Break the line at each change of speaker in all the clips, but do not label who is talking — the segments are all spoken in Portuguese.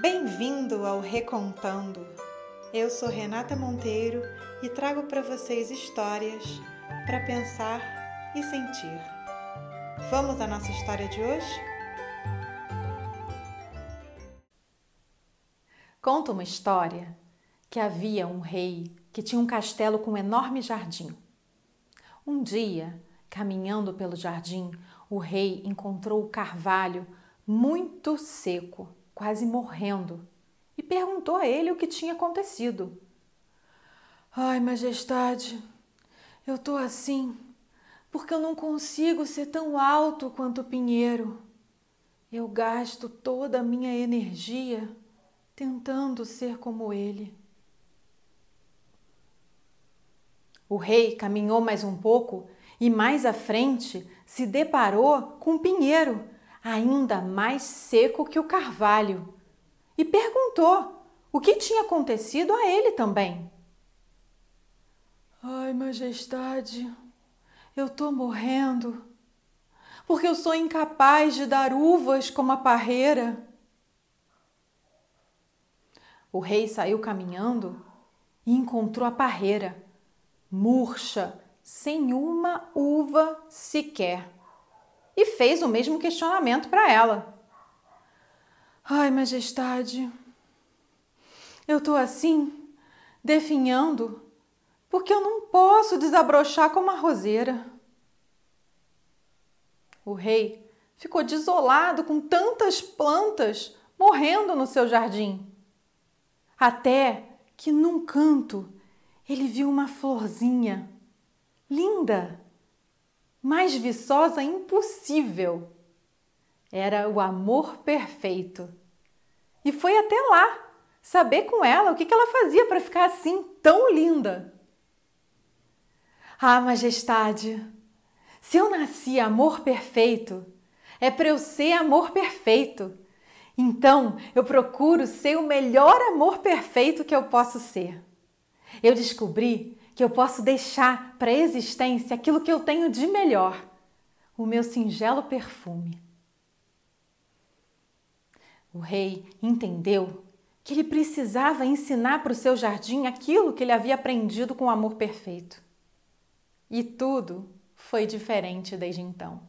Bem-vindo ao Recontando. Eu sou Renata Monteiro e trago para vocês histórias para pensar e sentir. Vamos à nossa história de hoje?
Conta uma história que havia um rei que tinha um castelo com um enorme jardim. Um dia, caminhando pelo jardim, o rei encontrou o carvalho muito seco quase morrendo, e perguntou a ele o que tinha acontecido. Ai, majestade, eu tô assim porque eu não consigo ser tão alto quanto o pinheiro. Eu gasto toda a minha energia tentando ser como ele. O rei caminhou mais um pouco e mais à frente se deparou com um pinheiro ainda mais seco que o carvalho, e perguntou o que tinha acontecido a ele também. Ai, majestade, eu tô morrendo, porque eu sou incapaz de dar uvas como a parreira. O rei saiu caminhando e encontrou a parreira, murcha, sem uma uva sequer e fez o mesmo questionamento para ela. Ai, majestade, eu tô assim, definhando, porque eu não posso desabrochar como a roseira. O rei ficou desolado com tantas plantas morrendo no seu jardim. Até que num canto ele viu uma florzinha linda mais viçosa impossível. Era o amor perfeito. E foi até lá saber com ela o que ela fazia para ficar assim tão linda. Ah, Majestade, se eu nasci amor perfeito, é para eu ser amor perfeito. Então eu procuro ser o melhor amor perfeito que eu posso ser. Eu descobri que eu posso deixar para a existência aquilo que eu tenho de melhor, o meu singelo perfume. O rei entendeu que ele precisava ensinar para o seu jardim aquilo que ele havia aprendido com o amor perfeito. E tudo foi diferente desde então.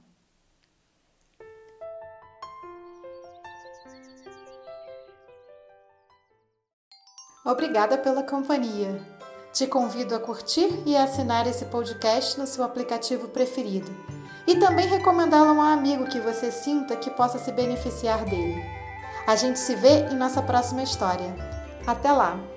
Obrigada pela companhia. Te convido a curtir e assinar esse podcast no seu aplicativo preferido. E também recomendá-lo a um amigo que você sinta que possa se beneficiar dele. A gente se vê em nossa próxima história. Até lá!